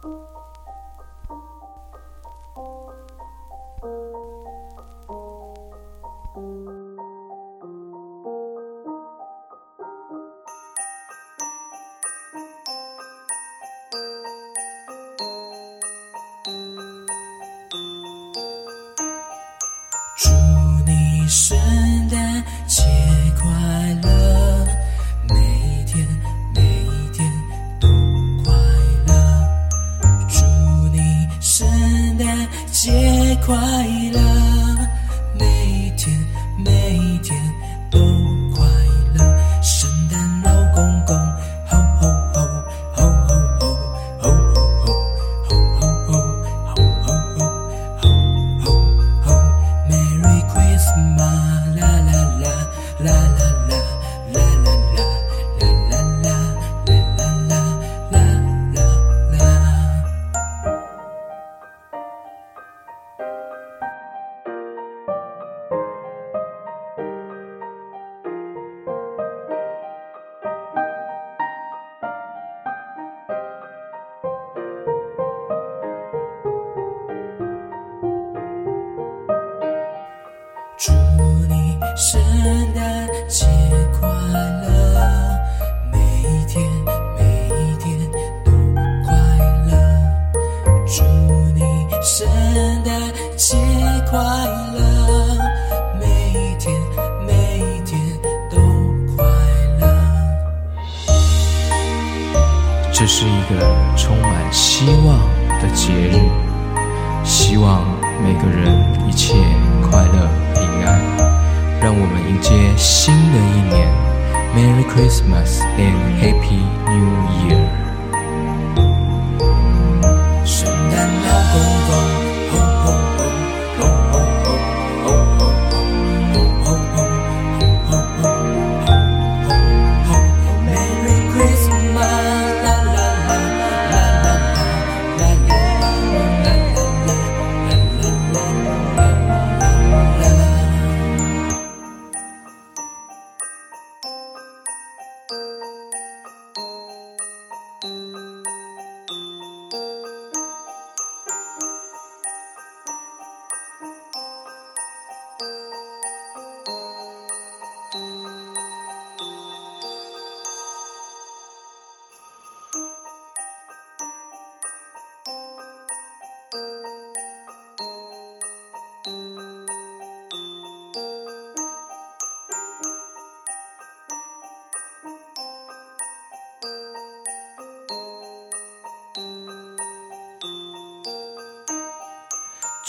祝你生日快乐。节快乐，圣诞节快乐，每一天每一天都快乐。祝你圣诞节快乐，每一天每一天都快乐。这是一个充满希望的节日，希望每个人一切快乐平安，让我们迎接新的一年。Merry Christmas and Happy New Year！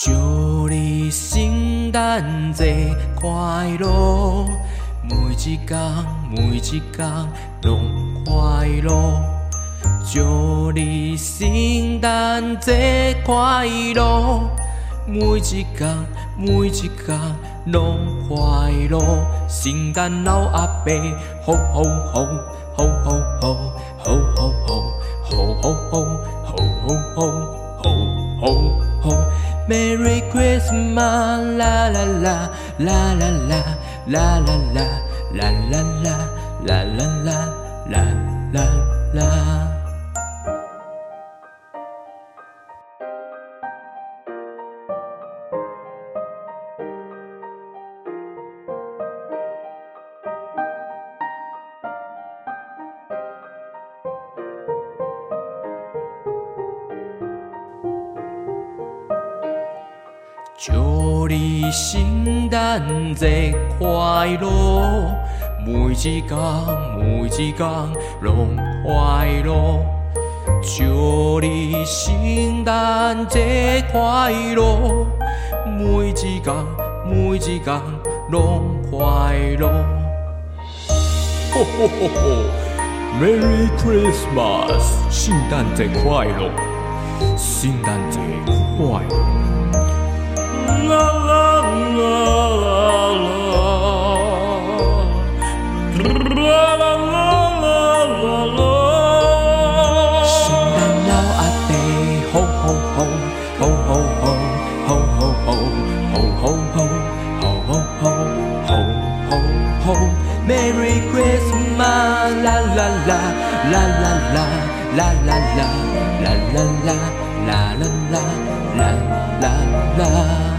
祝你圣诞节快乐，每一天每一天拢快乐。祝你圣诞节快乐，每一天每一天拢快乐。圣诞老阿伯，吼吼吼，吼吼吼，吼吼吼，吼吼吼，吼吼吼，吼吼吼。Merry Christmas，啦啦啦，啦啦啦，啦啦啦，啦啦啦，啦啦啦，啦祝你圣诞节快乐，每一天每一天拢快乐。祝你圣诞节快乐，每一天每一天拢快乐。吼吼吼吼！Merry Christmas，圣诞节快乐！圣诞节快乐！啦啦啦，啦啦啦，啦啦啦，啦啦啦，啦啦啦。